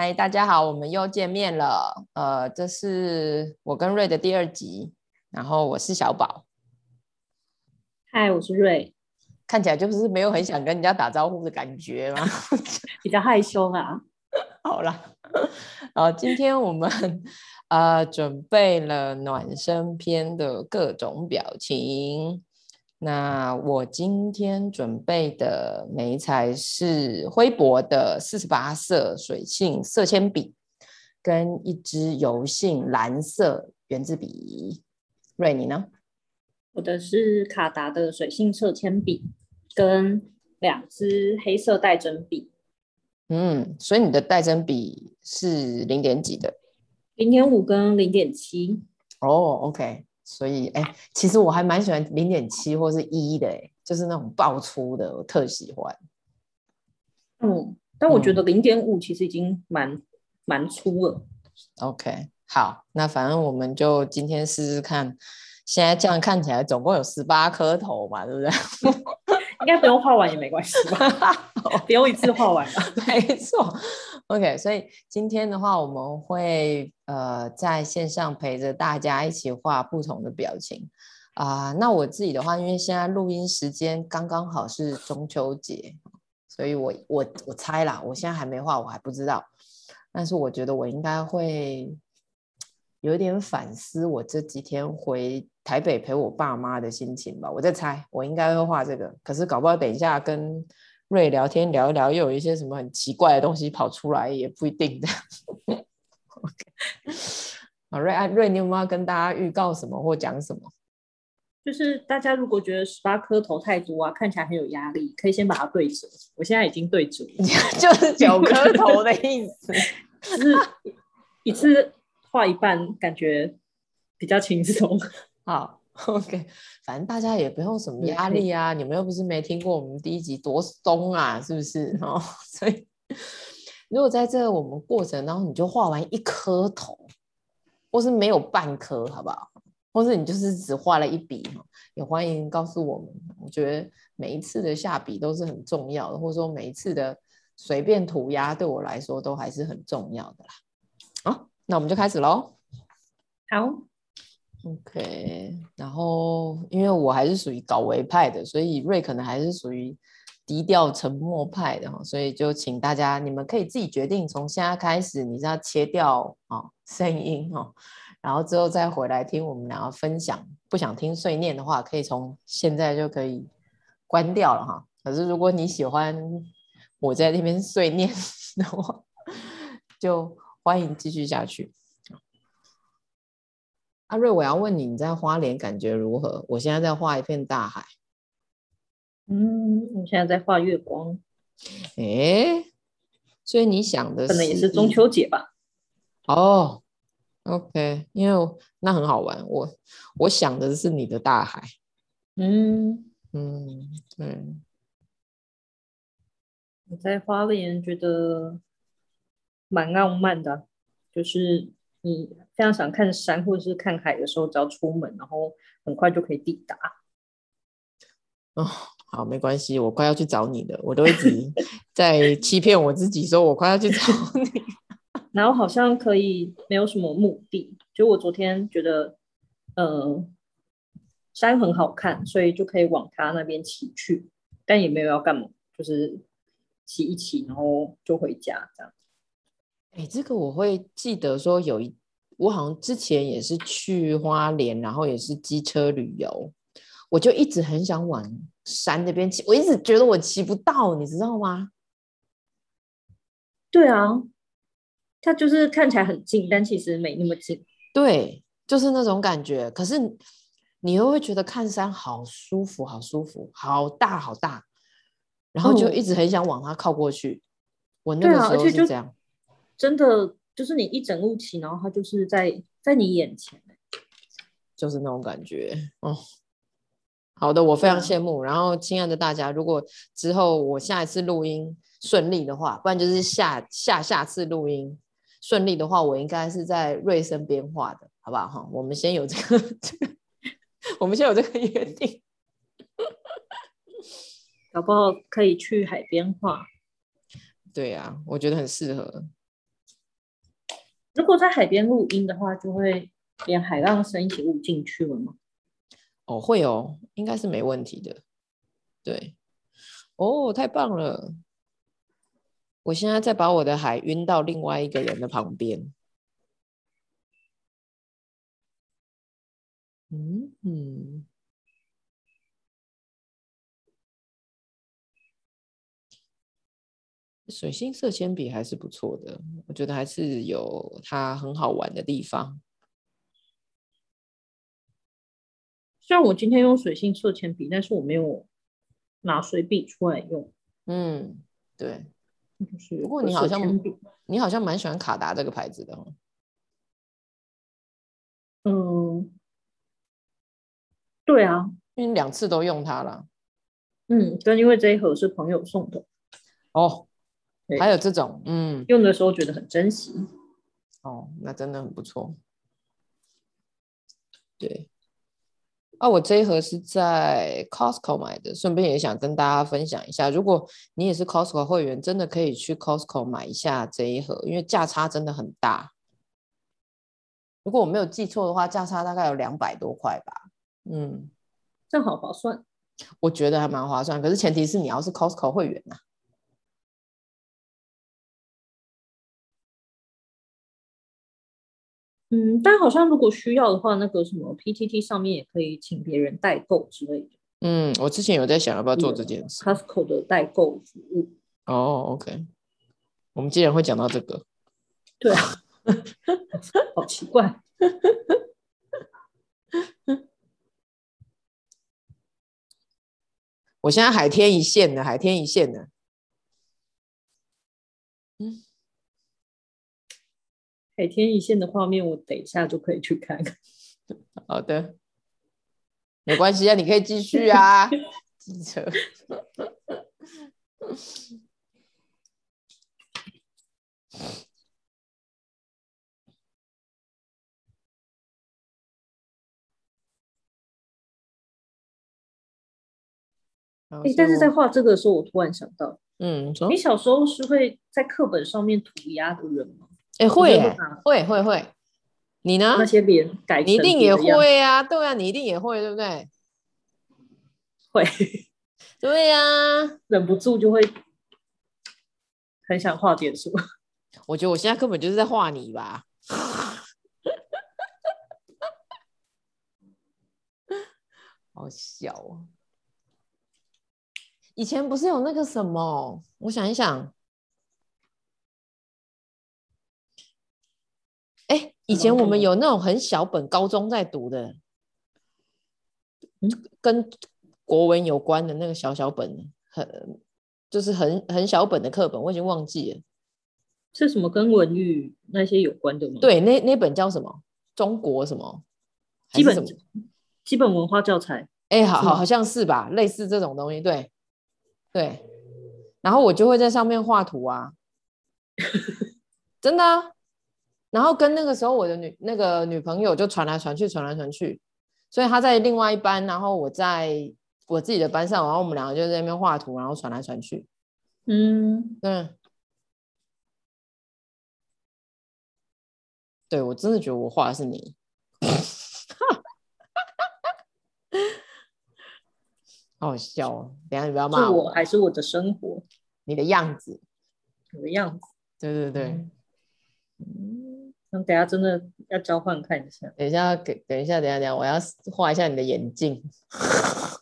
嗨，大家好，我们又见面了。呃，这是我跟瑞的第二集，然后我是小宝。嗨，我是瑞。看起来就是没有很想跟人家打招呼的感觉吗？比较害羞啊。好了，呃，今天我们呃准备了暖身篇的各种表情。那我今天准备的媒材是辉博的四十八色水性色铅笔，跟一支油性蓝色圆珠笔。瑞，你呢？我的是卡达的水性色铅笔，跟两支黑色带针笔。嗯，所以你的带针笔是零点几的？零点五跟零点七。哦，OK。所以，哎、欸，其实我还蛮喜欢零点七或是一的，哎，就是那种爆粗的，我特喜欢。嗯，但我觉得零点五其实已经蛮蛮、嗯、粗了。OK，好，那反正我们就今天试试看。现在这样看起来，总共有十八颗头嘛，对不对？应该不用画完也没关系吧？不用一次画完吧？没错。OK，所以今天的话，我们会呃在线上陪着大家一起画不同的表情啊、那我自己的话，因为现在录音时间刚刚好是中秋节，所以我我我猜啦，我现在还没画，我还不知道。但是我觉得我应该会有点反思，我这几天回。台北陪我爸妈的心情吧，我在猜，我应该会画这个。可是搞不好等一下跟瑞聊天聊一聊，又有一些什么很奇怪的东西跑出来，也不一定的。OK，好，瑞，瑞，你有没有要跟大家预告什么或讲什么？就是大家如果觉得十八颗头太多啊，看起来很有压力，可以先把它对折。我现在已经对折了，就是九颗头的意思，就是一次画一半，感觉比较轻松。好 OK，反正大家也不用什么压力啊，你们又不是没听过我们第一集多松啊，是不是？哦，所以如果在这我们过程当中，你就画完一颗头，或是没有半颗，好不好？或是你就是只画了一笔，也欢迎告诉我们。我觉得每一次的下笔都是很重要的，或者说每一次的随便涂鸦对我来说都还是很重要的啦。好，那我们就开始喽。好。OK，然后因为我还是属于搞维派的，所以瑞可能还是属于低调沉默派的哈，所以就请大家你们可以自己决定，从现在开始你是要切掉啊声音哈，然后之后再回来听我们两个分享。不想听碎念的话，可以从现在就可以关掉了哈。可是如果你喜欢我在那边碎念的话，就欢迎继续下去。阿瑞，我要问你，你在花莲感觉如何？我现在在画一片大海。嗯，我现在在画月光。哎，所以你想的是，可能也是中秋节吧？哦，OK，因为那很好玩。我我想的是你的大海。嗯嗯，对。我在花莲觉得蛮浪漫的，就是。你非常想看山或者是看海的时候，只要出门，然后很快就可以抵达。哦，好，没关系，我快要去找你了。我都一直 在欺骗我自己，说我快要去找 你。然后好像可以没有什么目的，就我昨天觉得，呃，山很好看，所以就可以往他那边骑去，但也没有要干嘛，就是骑一骑，然后就回家这样。哎，这个我会记得说有一，我好像之前也是去花莲，然后也是机车旅游，我就一直很想往山那边骑，我一直觉得我骑不到，你知道吗？对啊，它就是看起来很近，但其实没那么近。对，就是那种感觉。可是你又会觉得看山好舒服，好舒服，好大好大，然后就一直很想往它靠过去。嗯、我那个时候是这样。真的就是你一整路骑，然后它就是在在你眼前，就是那种感觉哦。好的，我非常羡慕。然后，亲爱的大家，如果之后我下一次录音顺利的话，不然就是下下下次录音顺利的话，我应该是在瑞森边画的，好不好？哈，我们先有这个，这个、我们先有这个约定，搞不好可以去海边画。对呀、啊，我觉得很适合。如果在海边录音的话，就会连海浪声一起录进去了吗？哦，会哦，应该是没问题的。对，哦，太棒了！我现在再把我的海晕到另外一个人的旁边。嗯嗯。水性色铅笔还是不错的，我觉得还是有它很好玩的地方。虽然我今天用水性色铅笔，但是我没有拿水笔出来用。嗯，对。就是不过你好像你好像蛮喜欢卡达这个牌子的。嗯，对啊，因为你两次都用它了。嗯，就因为这一盒是朋友送的。哦。还有这种，嗯，用的时候觉得很珍惜，哦，那真的很不错。对，啊，我这一盒是在 Costco 买的，顺便也想跟大家分享一下，如果你也是 Costco 会员，真的可以去 Costco 买一下这一盒，因为价差真的很大。如果我没有记错的话，价差大概有两百多块吧。嗯，这样好划算，我觉得还蛮划算，可是前提是你要是 Costco 会员呐、啊。嗯，但好像如果需要的话，那个什么 PTT 上面也可以请别人代购之类的。嗯，我之前有在想要不要做这件事。Costco 的代购服务。哦，OK。我们既然会讲到这个，对啊，好奇怪。我现在海天一线的，海天一线的。嗯。海天一线的画面，我等一下就可以去看看。好的，没关系啊，你可以继续啊。但是在画这个的时候，我突然想到，嗯，你小时候是会在课本上面涂鸦的人吗？哎、欸，会耶，会会会，你呢？那些脸改，你一定也会啊，对啊，你一定也会，对不对？会，对呀、啊，忍不住就会很想画点什么。我觉得我现在根本就是在画你吧，好笑啊！以前不是有那个什么？我想一想。哎，以前我们有那种很小本，高中在读的，跟国文有关的那个小小本，很就是很很小本的课本，我已经忘记了，是什么跟文语那些有关的吗？对，那那本叫什么？中国什么？基本基本文化教材？哎，好好好像是吧，类似这种东西，对对。然后我就会在上面画图啊，真的啊。然后跟那个时候我的女那个女朋友就传来传去，传来传去，所以她在另外一班，然后我在我自己的班上，然后我们两个就在那边画图，然后传来传去。嗯，对，对我真的觉得我画的是你，好笑哦！等下你不要骂我，还是我的生活，你的样子，我的样子，对对对，嗯。那等下真的要交换看一下。等一下，给等一下，等一下，等一下，我要画一下你的眼镜。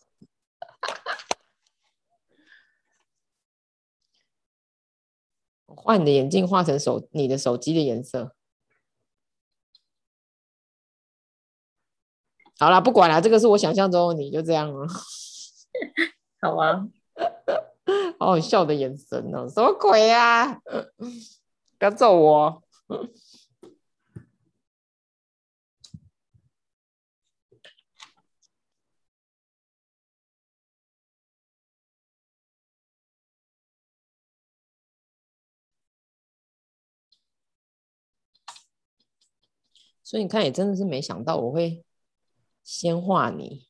画你的眼镜，画成手你的手机的颜色。好了，不管了，这个是我想象中的你，就这样了。好啊，好好笑的眼神哦，什么鬼呀、啊？不要揍我。所以你看，也真的是没想到我会先画你。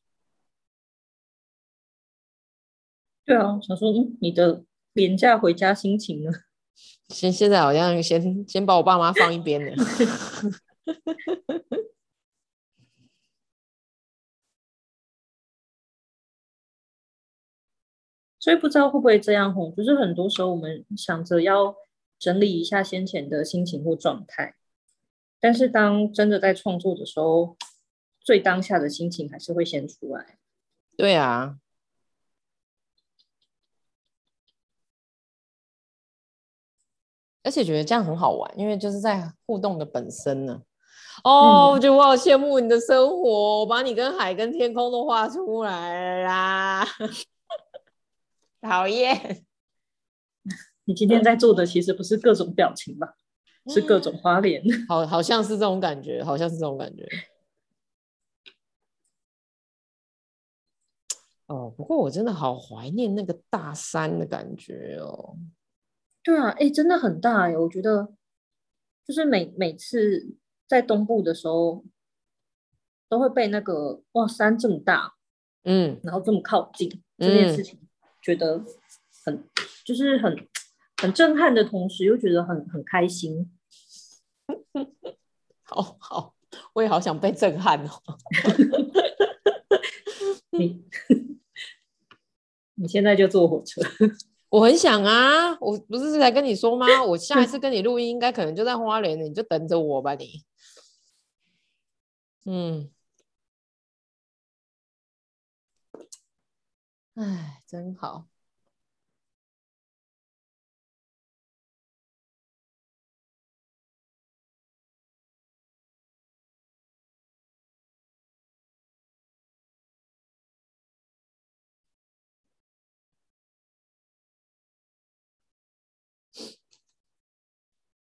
对啊，想说，嗯，你的连假回家心情呢？现现在好像先先把我爸妈放一边了。所以不知道会不会这样吼，就是很多时候我们想着要整理一下先前的心情或状态，但是当真的在创作的时候，最当下的心情还是会先出来。对啊，而且觉得这样很好玩，因为就是在互动的本身呢。哦，我觉得我好羡慕你的生活，我把你跟海跟天空都画出来啦。讨厌！你今天在做的其实不是各种表情吧？嗯、是各种花脸。好，好像是这种感觉，好像是这种感觉。哦，不过我真的好怀念那个大山的感觉哦。对啊，哎，真的很大哎！我觉得，就是每每次在东部的时候，都会被那个哇山这么大，嗯，然后这么靠近、嗯、这件事情。觉得很就是很很震撼的同时，又觉得很很开心。好好，我也好想被震撼哦。你你现在就坐火车？我很想啊，我不是在跟你说吗？我下一次跟你录音，应该可能就在花莲，你就等着我吧，你。嗯。哎，真好。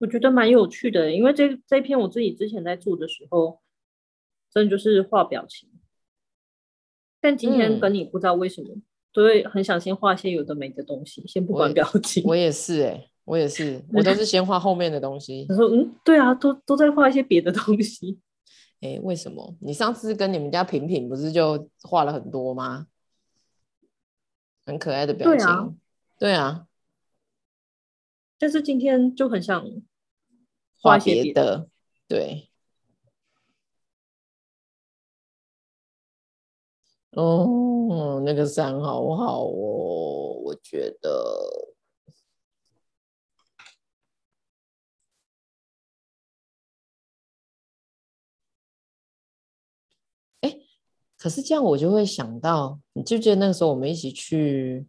我觉得蛮有趣的，因为这这篇我自己之前在做的时候，真的就是画表情，但今天跟你不知道为什么。嗯都会很想先画些有的没的东西，先不管表情。我也是哎、欸，我也是，我都是先画后面的东西。他说：“嗯，对啊，都都在画一些别的东西。”哎，为什么？你上次跟你们家平平不是就画了很多吗？很可爱的表情。对啊，对啊。但是今天就很想画些别的，的，对。哦，那个山好好哦，我觉得。哎，可是这样我就会想到，你记不记得那个时候我们一起去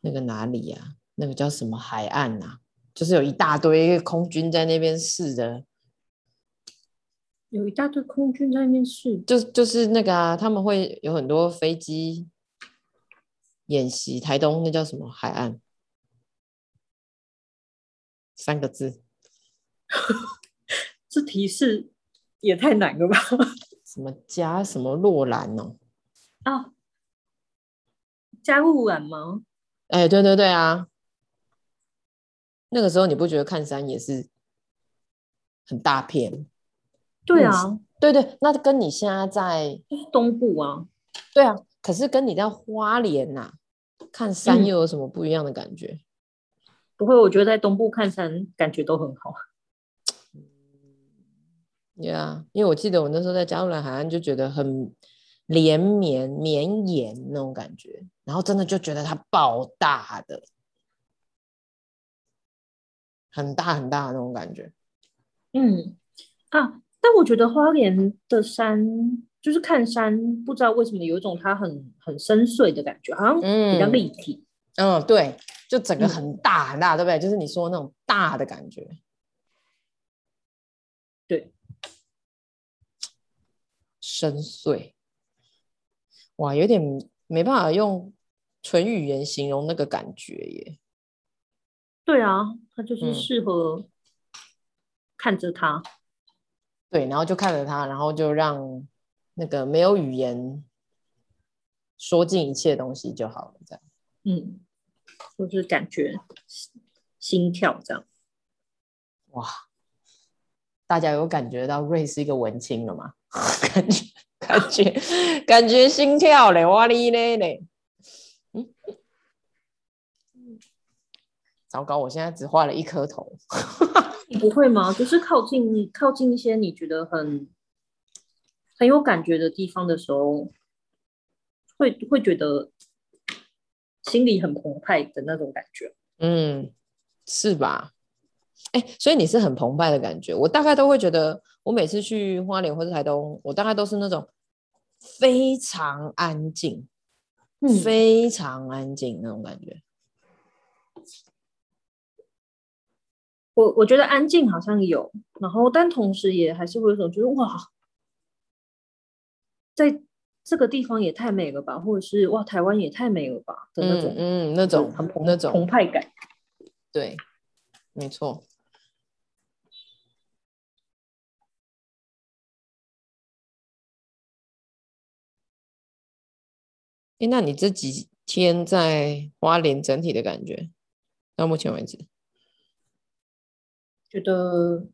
那个哪里呀、啊？那个叫什么海岸呐、啊？就是有一大堆空军在那边试的。有一大堆空军在那边试，就就是那个啊，他们会有很多飞机演习。台东那叫什么海岸？三个字。这提示也太难了吧？什么加什么洛兰哦？啊，加鹿兰吗？哎，对对对啊！那个时候你不觉得看山也是很大片？对啊，对对，那跟你现在在东部啊，对啊，可是跟你在花莲呐、啊、看山又有什么不一样的感觉？嗯、不会，我觉得在东部看山感觉都很好。嗯，对啊，因为我记得我那时候在加路兰海岸就觉得很连绵绵延那种感觉，然后真的就觉得它爆大的，很大很大的那种感觉。嗯啊。但我觉得花莲的山，就是看山，不知道为什么有一种它很很深邃的感觉，好像比较立体。嗯，嗯，对，就整个很大很大，嗯、对不对？就是你说的那种大的感觉。对，深邃。哇，有点没办法用纯语言形容那个感觉耶。对啊，它就是适合看着他。嗯对，然后就看着他，然后就让那个没有语言说尽一切东西就好了，这样。嗯，就是感觉心跳这样。哇，大家有感觉到瑞是一个文青了吗？感觉感觉感觉心跳嘞，哇哩嘞嘞。糟糕，我现在只画了一颗头。你不会吗？就是靠近靠近一些你觉得很很有感觉的地方的时候，会会觉得心里很澎湃的那种感觉。嗯，是吧？哎，所以你是很澎湃的感觉。我大概都会觉得，我每次去花莲或者台东，我大概都是那种非常安静，嗯，非常安静那种感觉。我我觉得安静好像有，然后但同时也还是会有种觉得哇，在这个地方也太美了吧，或者是哇，台湾也太美了吧的那种，嗯，嗯，那种很那种澎湃感，对，没错。哎，那你这几天在花莲整体的感觉，到目前为止？觉得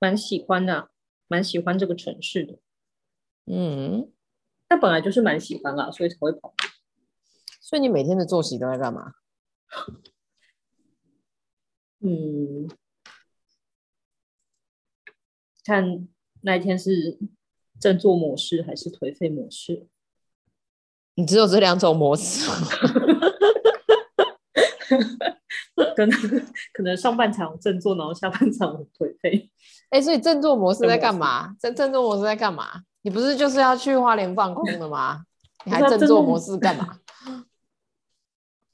蛮喜欢的，蛮喜欢这个城市的。嗯，那本来就是蛮喜欢啦，所以才会跑。所以你每天的作息都在干嘛？嗯，看那一天是振作模式还是颓废模式？你只有这两种模式。可能可能上半场振作，然后下半场很颓废。哎、欸，所以振作模式在干嘛？振振作模式在干嘛？你不是就是要去花莲放空的吗？你还振作模式干嘛？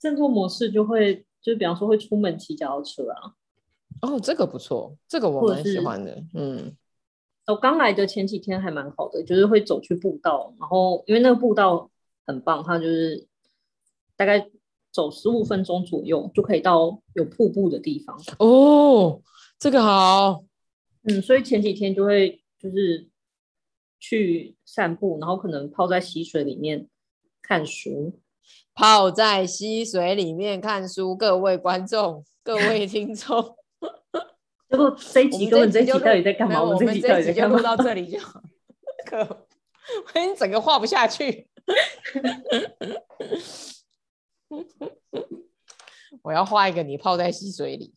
振作模式就会就比方说会出门骑脚踏车啊。哦，这个不错，这个我蛮喜欢的。嗯，我刚来的前几天还蛮好的，就是会走去步道，然后因为那个步道很棒，它就是大概。走十五分钟左右就可以到有瀑布的地方哦，这个好，嗯，所以前几天就会就是去散步，然后可能泡在溪水里面看书，泡在溪水里面看书，各位观众，各位听众，结果这一集根本这一集到底在干嘛？我们这一集到底在干嘛？录到这里就 可，我已经整个画不下去。我要画一个你泡在溪水里。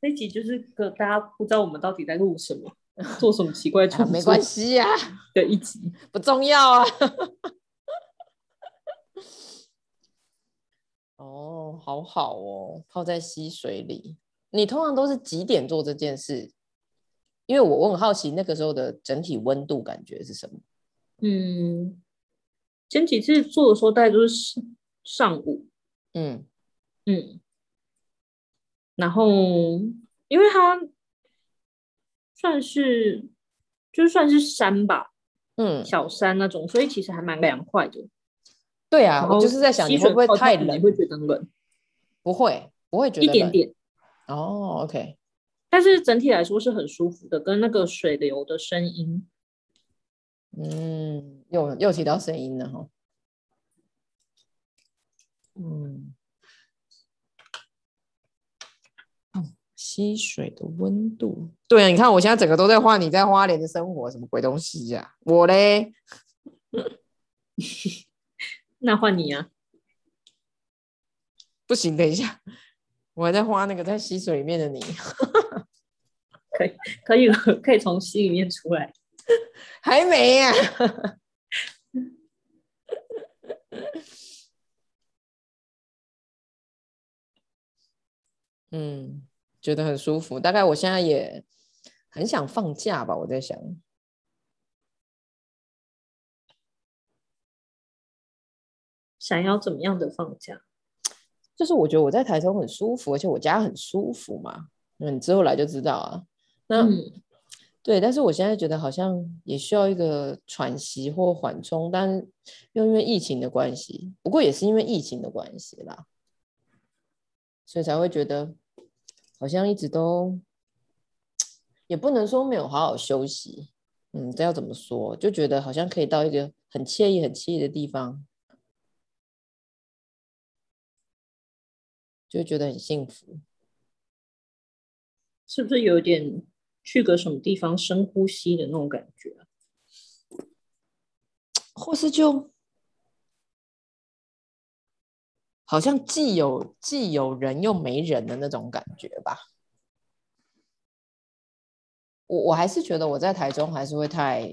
这一集就是个大家不知道我们到底在录什么，做什么奇怪的创作，啊，没关系呀，的一集不重要啊。哦，好好哦，泡在溪水里。你通常都是几点做这件事？因为我我很好奇那个时候的整体温度感觉是什么。嗯，前几次做的时候大概都是。上午，嗯嗯，然后因为它算是就算是山吧，嗯，小山那种，所以其实还蛮凉快的。对啊，我就是在想你会不会太冷，你会觉得冷？不会，不会觉得一点点。哦，OK，但是整体来说是很舒服的，跟那个水流的声音，嗯，又又提到声音了哈。嗯，溪水的温度，对啊，你看我现在整个都在画你在花莲的生活，什么鬼东西呀、啊？我嘞，那换你啊？不行，等一下，我还在画那个在溪水里面的你，可以，可以了，可以从溪里面出来，还没呀、啊。嗯，觉得很舒服。大概我现在也很想放假吧。我在想，想要怎么样的放假？就是我觉得我在台中很舒服，而且我家很舒服嘛。那，你之后来就知道啊。那、嗯、对，但是我现在觉得好像也需要一个喘息或缓冲，但又因为疫情的关系，不过也是因为疫情的关系啦，所以才会觉得。好像一直都，也不能说没有好好休息，嗯，这要怎么说？就觉得好像可以到一个很惬意、很惬意的地方，就觉得很幸福。是不是有点去个什么地方深呼吸的那种感觉？或是就好像既有既有人又没人的那种感觉吧。我我还是觉得我在台中还是会太，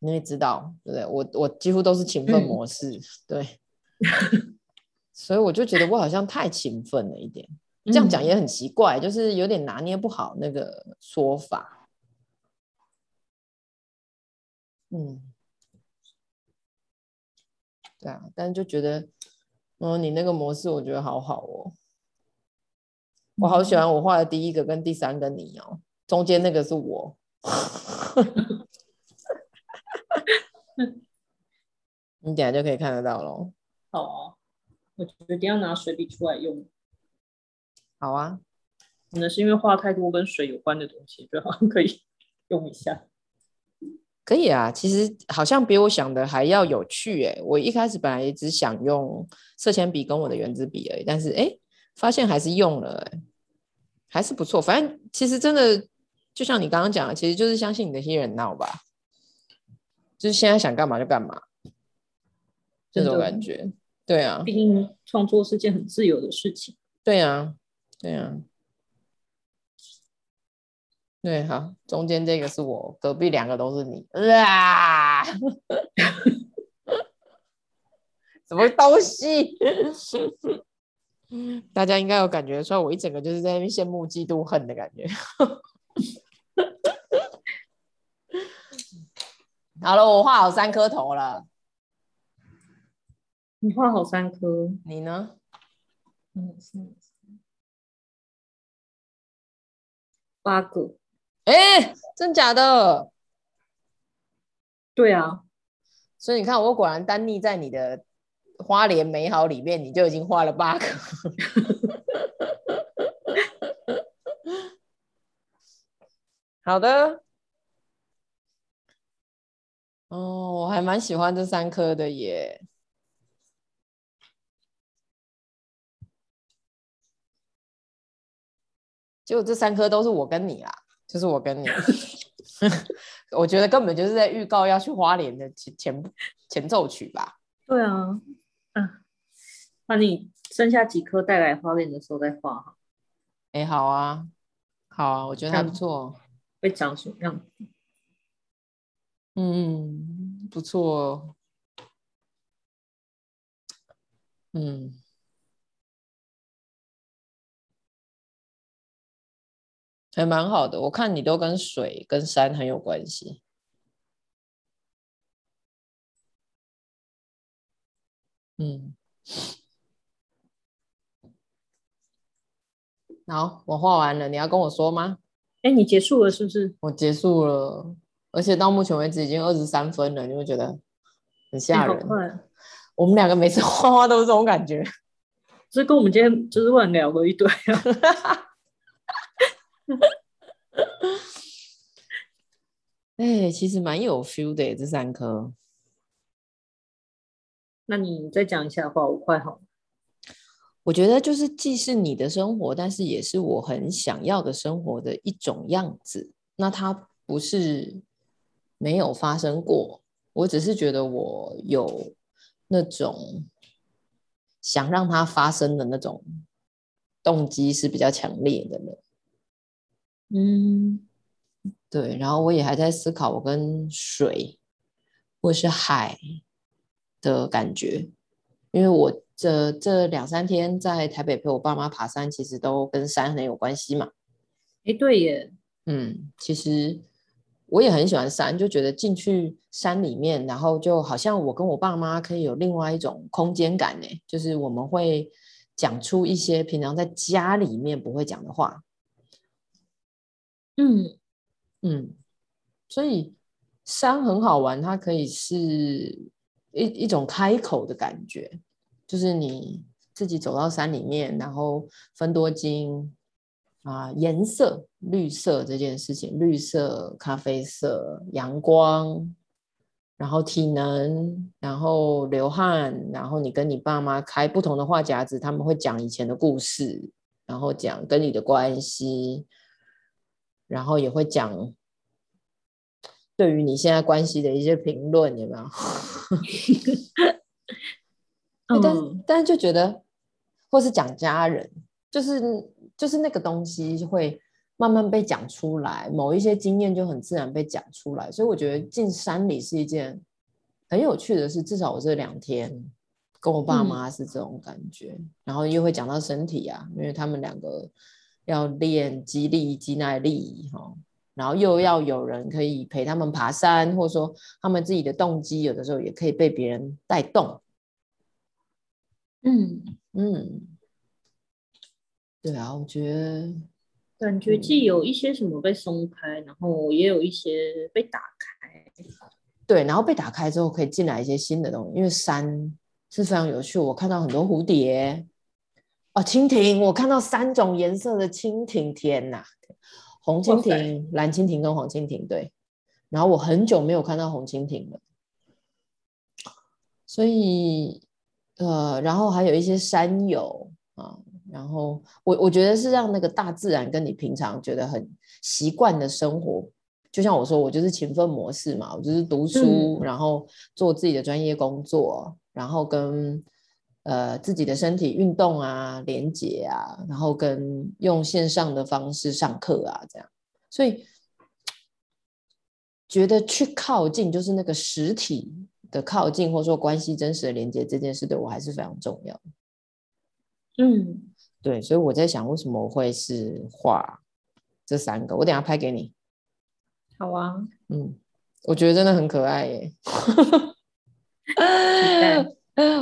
你也知道，对不对？我我几乎都是勤奋模式，嗯、对，所以我就觉得我好像太勤奋了一点。这样讲也很奇怪，就是有点拿捏不好那个说法。嗯，对啊，但是就觉得，哦，你那个模式我觉得好好哦，我好喜欢我画的第一个跟第三个你哦，中间那个是我，你等下就可以看得到喽。好啊，我决定要拿水笔出来用。好啊，可能是因为画太多跟水有关的东西，就好像可以用一下。可以啊，其实好像比我想的还要有趣诶。我一开始本来也只想用色铅笔跟我的原子笔而已，但是诶，发现还是用了，还是不错。反正其实真的就像你刚刚讲的，其实就是相信你的新人脑吧，就是现在想干嘛就干嘛，这种感觉。对啊，毕竟创作是件很自由的事情。对啊。对啊，对，好，中间这个是我，隔壁两个都是你，啊，什么东西？大家应该有感觉出来，我一整个就是在那边羡慕、嫉妒、恨的感觉。好了，我画好三颗头了。你画好三颗，你呢？嗯，是。八个，哎，真假的？对啊，所以你看，我果然单立在你的花莲美好里面，你就已经画了八个。好的，哦，我还蛮喜欢这三颗的耶。结果这三颗都是我跟你啦，就是我跟你，我觉得根本就是在预告要去花莲的前前前奏曲吧。对啊，嗯，那你剩下几颗带来花莲的时候再画哈。哎，好啊，好啊，我觉得还不错。会长什么样子？嗯，不错。嗯。还蛮好的，我看你都跟水跟山很有关系。嗯，好，我画完了，你要跟我说吗？哎，你结束了是不是？我结束了，而且到目前为止已经二十三分了，你会觉得很吓人。我们两个每次画画都是这种感觉，这跟我们今天就是乱聊了一堆啊。哎，其实蛮有 feel 的，这三颗。那你再讲一下话，我快好。我觉得就是既是你的生活，但是也是我很想要的生活的一种样子。那它不是没有发生过，我只是觉得我有那种想让它发生的那种动机是比较强烈的了。嗯，对，然后我也还在思考我跟水或是海的感觉，因为我这这两三天在台北陪我爸妈爬山，其实都跟山很有关系嘛。哎，对耶，嗯，其实我也很喜欢山，就觉得进去山里面，然后就好像我跟我爸妈可以有另外一种空间感呢，就是我们会讲出一些平常在家里面不会讲的话。嗯嗯，所以山很好玩，它可以是一一种开口的感觉，就是你自己走到山里面，然后分多金啊，颜色绿色这件事情，绿色、咖啡色、阳光，然后体能，然后流汗，然后你跟你爸妈开不同的话匣子，他们会讲以前的故事，然后讲跟你的关系。然后也会讲对于你现在关系的一些评论，有没有？但但就觉得或是讲家人，就是就是那个东西会慢慢被讲出来，某一些经验就很自然被讲出来。所以我觉得进山里是一件很有趣的事，至少我这两天跟我爸妈是这种感觉，嗯、然后又会讲到身体啊，因为他们两个要练肌力、肌耐力，哈。然后又要有人可以陪他们爬山，或者说他们自己的动机，有的时候也可以被别人带动。嗯嗯，对啊，我觉得感觉既有一些什么被松开，嗯、然后也有一些被打开。对，然后被打开之后可以进来一些新的东西，因为山是非常有趣。我看到很多蝴蝶，哦，蜻蜓，我看到三种颜色的蜻蜓，天哪！红蜻蜓、蓝蜻蜓跟黄蜻蜓，对。然后我很久没有看到红蜻蜓了，所以呃，然后还有一些山友啊，然后我我觉得是让那个大自然跟你平常觉得很习惯的生活，就像我说，我就是勤奋模式嘛，我就是读书，嗯、然后做自己的专业工作，然后跟。呃，自己的身体运动啊，连接啊，然后跟用线上的方式上课啊，这样，所以觉得去靠近，就是那个实体的靠近，或者说关系真实的连接这件事，对我还是非常重要。嗯，对，所以我在想，为什么我会是画这三个？我等下拍给你。好啊，嗯，我觉得真的很可爱耶。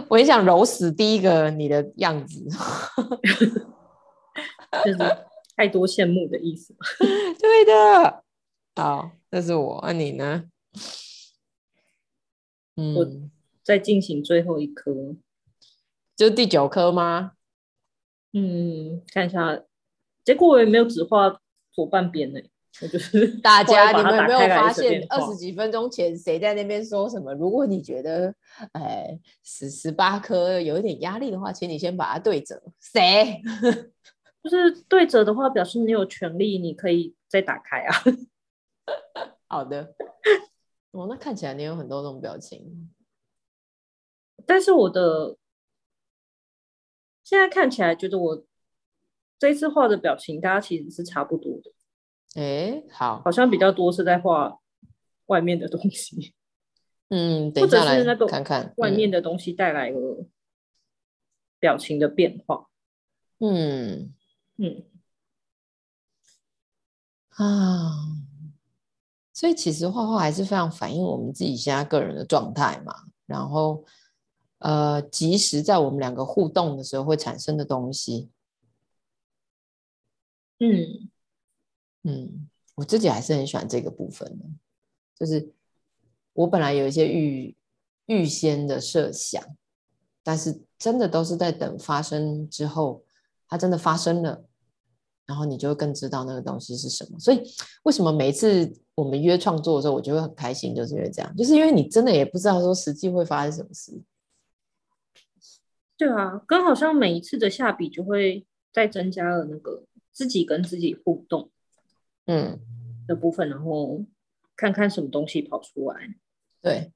我也想揉死第一个你的样子，就是太多羡慕的意思。对的，好，这是我，那你呢？嗯，我在进行最后一颗，就第九颗吗？嗯，看一下，结果我也没有只画左半边呢。就是 大家，你们有没有发现二十几分钟前谁在那边说什么？如果你觉得，哎，十十八颗有一点压力的话，请你先把它对折。谁？就是对折的话，表示你有权利，你可以再打开啊。好的。哦，那看起来你有很多种表情，但是我的现在看起来，觉得我这一次画的表情，大家其实是差不多的。哎，好，好像比较多是在画外面的东西，嗯，等一下来看看，或者是那个外面的东西带来了表情的变化，嗯。嗯。啊，所以其实画画还是非常反映我们自己现在个人的状态嘛，然后呃，即时在我们两个互动的时候会产生的东西，嗯。嗯，我自己还是很喜欢这个部分的，就是我本来有一些预预先的设想，但是真的都是在等发生之后，它真的发生了，然后你就更知道那个东西是什么。所以为什么每一次我们约创作的时候，我就会很开心，就是因为这样，就是因为你真的也不知道说实际会发生什么事。对啊，跟好像每一次的下笔就会再增加了那个自己跟自己互动。嗯的部分，然后看看什么东西跑出来。对，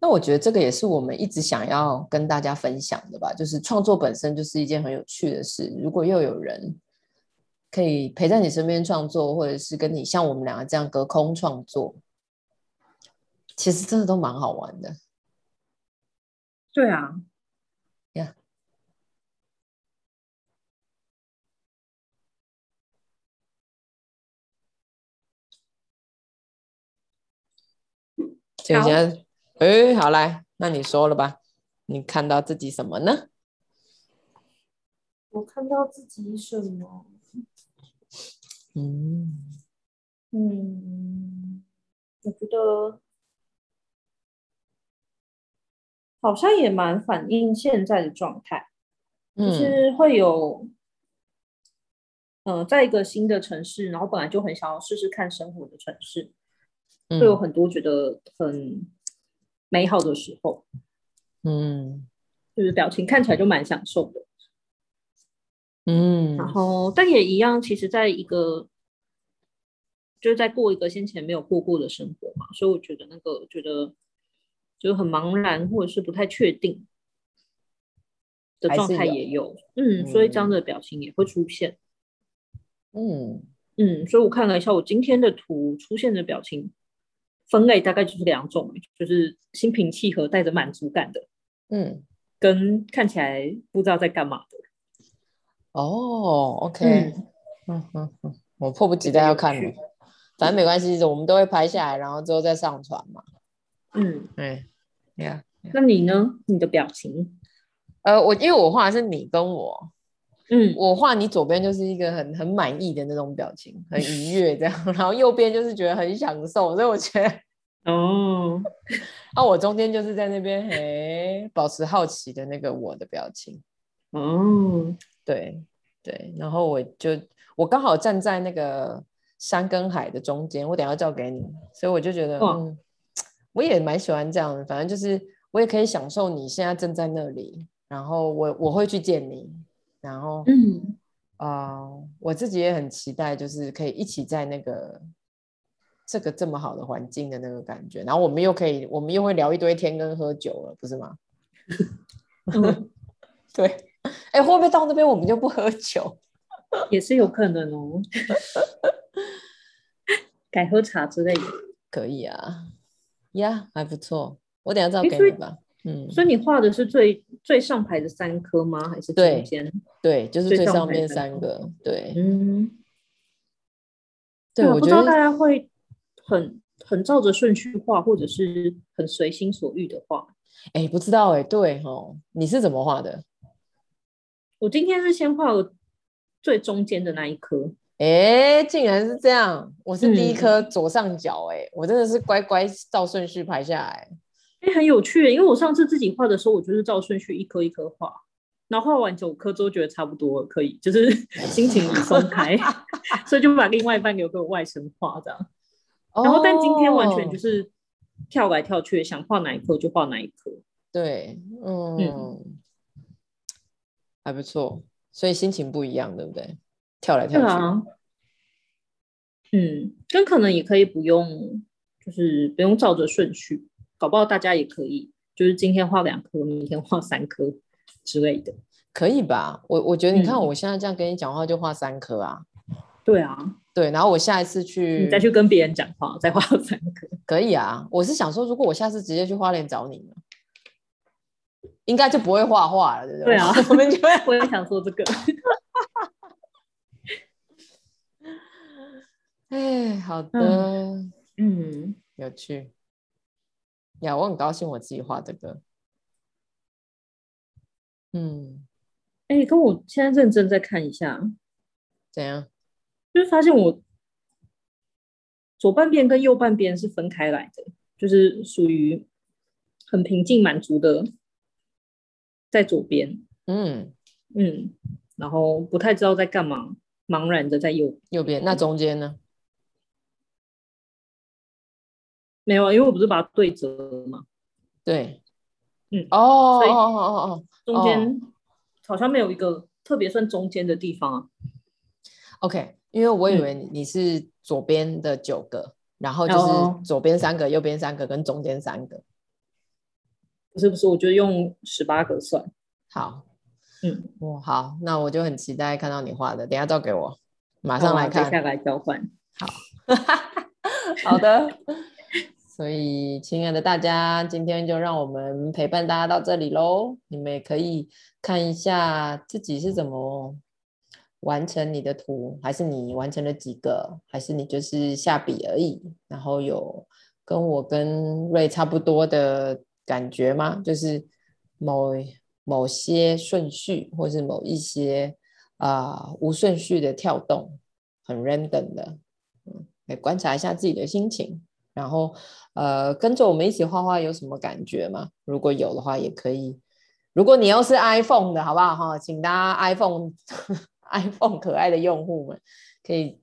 那我觉得这个也是我们一直想要跟大家分享的吧。就是创作本身就是一件很有趣的事，如果又有人可以陪在你身边创作，或者是跟你像我们两个这样隔空创作，其实真的都蛮好玩的。对啊。现在，哎，好来，那你说了吧？你看到自己什么呢？我看到自己什么？嗯嗯，我觉得好像也蛮反映现在的状态，嗯、就是会有，嗯、呃，在一个新的城市，然后本来就很想要试试看生活的城市。会有很多觉得很美好的时候，嗯，就是表情看起来就蛮享受的，嗯，然后但也一样，其实在一个就是在过一个先前没有过过的生活嘛，所以我觉得那个觉得就很茫然或者是不太确定，的状态也有，有嗯，所以这样的表情也会出现。嗯。嗯，所以我看了一下我今天的图出现的表情分类，大概就是两种，就是心平气和、带着满足感的，嗯，跟看起来不知道在干嘛的。哦，OK，嗯嗯嗯，我迫不及待要看了，反正没关系，我们都会拍下来，然后之后再上传嘛。嗯，对，呀，那你呢？你的表情？呃，我因为我画的是你跟我。嗯，我画你左边就是一个很很满意的那种表情，很 愉悦这样，然后右边就是觉得很享受，所以我觉得哦，那 我中间就是在那边嘿，保持好奇的那个我的表情，哦，对对，然后我就我刚好站在那个山跟海的中间，我等下照给你，所以我就觉得嗯，我也蛮喜欢这样的，反正就是我也可以享受你现在正在那里，然后我我会去见你。然后，嗯，啊、呃，我自己也很期待，就是可以一起在那个这个这么好的环境的那个感觉。然后我们又可以，我们又会聊一堆天跟喝酒了，不是吗？嗯，对。哎，会不会到那边我们就不喝酒？也是有可能哦。改喝茶之类的，可以啊。呀，还不错。我等下照给你吧。嗯，所以你画的是最最上排的三颗吗？还是中间？对，就是最上面三个。对，嗯，对，我不知道大家会很很照着顺序画，或者是很随心所欲的画。哎，不知道哎，对哦，你是怎么画的？我今天是先画了最中间的那一颗。哎，竟然是这样！我是第一颗左上角，哎，我真的是乖乖照顺序排下来。很有趣，因为我上次自己画的时候，我就是照顺序一颗一颗画，然后画完九颗之后觉得差不多可以，就是 心情很松开，所以就把另外一半留给我外甥画这样。然后，但今天完全就是跳来跳去，想画哪一颗就画哪一颗。对，嗯，嗯还不错，所以心情不一样，对不对？跳来跳去。啊、嗯，跟可能也可以不用，就是不用照着顺序。搞不好大家也可以，就是今天画两颗，明天画三颗之类的，可以吧？我我觉得你看我现在这样跟你讲话就画三颗啊。对啊，对，然后我下一次去，你再去跟别人讲话，再画三颗，可以啊。我是想说，如果我下次直接去花莲找你呢，应该就不会画画了，对不对？对啊，我们就会，我也想说这个。哎，好的，嗯，嗯有趣。呀，我很高兴我自己画这个。嗯，哎、欸，跟我现在认真再看一下，怎样？就是发现我左半边跟右半边是分开来的，就是属于很平静满足的，在左边。嗯嗯，然后不太知道在干嘛，茫然的在右右边。那中间呢？没有啊，因为我不是把它对折嘛。对，嗯，哦，哦哦哦哦，中间好像没有一个特别算中间的地方啊。OK，因为我以为你是左边的九个，嗯、然后就是左边三个，右边三个，跟中间三个。不是不是，我觉得用十八个算。好，嗯，哦，好，那我就很期待看到你画的，等下照给我，马上来看，接下来交换。好，好的。所以，亲爱的大家，今天就让我们陪伴大家到这里喽。你们也可以看一下自己是怎么完成你的图，还是你完成了几个，还是你就是下笔而已。然后有跟我跟瑞差不多的感觉吗？就是某某些顺序，或是某一些啊、无顺序的跳动，很 random 的，嗯，来观察一下自己的心情。然后，呃，跟着我们一起画画有什么感觉吗？如果有的话，也可以。如果你又是 iPhone 的，好不好？哈，请大家 iPhone iPhone 可爱的用户们，可以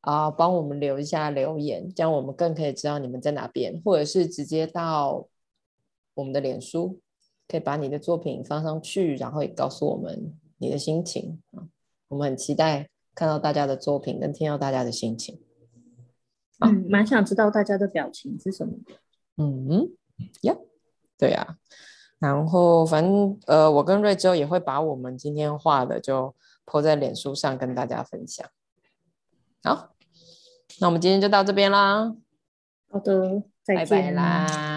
啊、帮我们留一下留言，这样我们更可以知道你们在哪边，或者是直接到我们的脸书，可以把你的作品放上去，然后也告诉我们你的心情啊。我们很期待看到大家的作品，跟听到大家的心情。嗯，蛮想知道大家的表情是什么的。嗯呀，对呀、啊。然后反正呃，我跟瑞洲也会把我们今天画的就 po 在脸书上跟大家分享。好，那我们今天就到这边啦。好的，再见拜拜啦。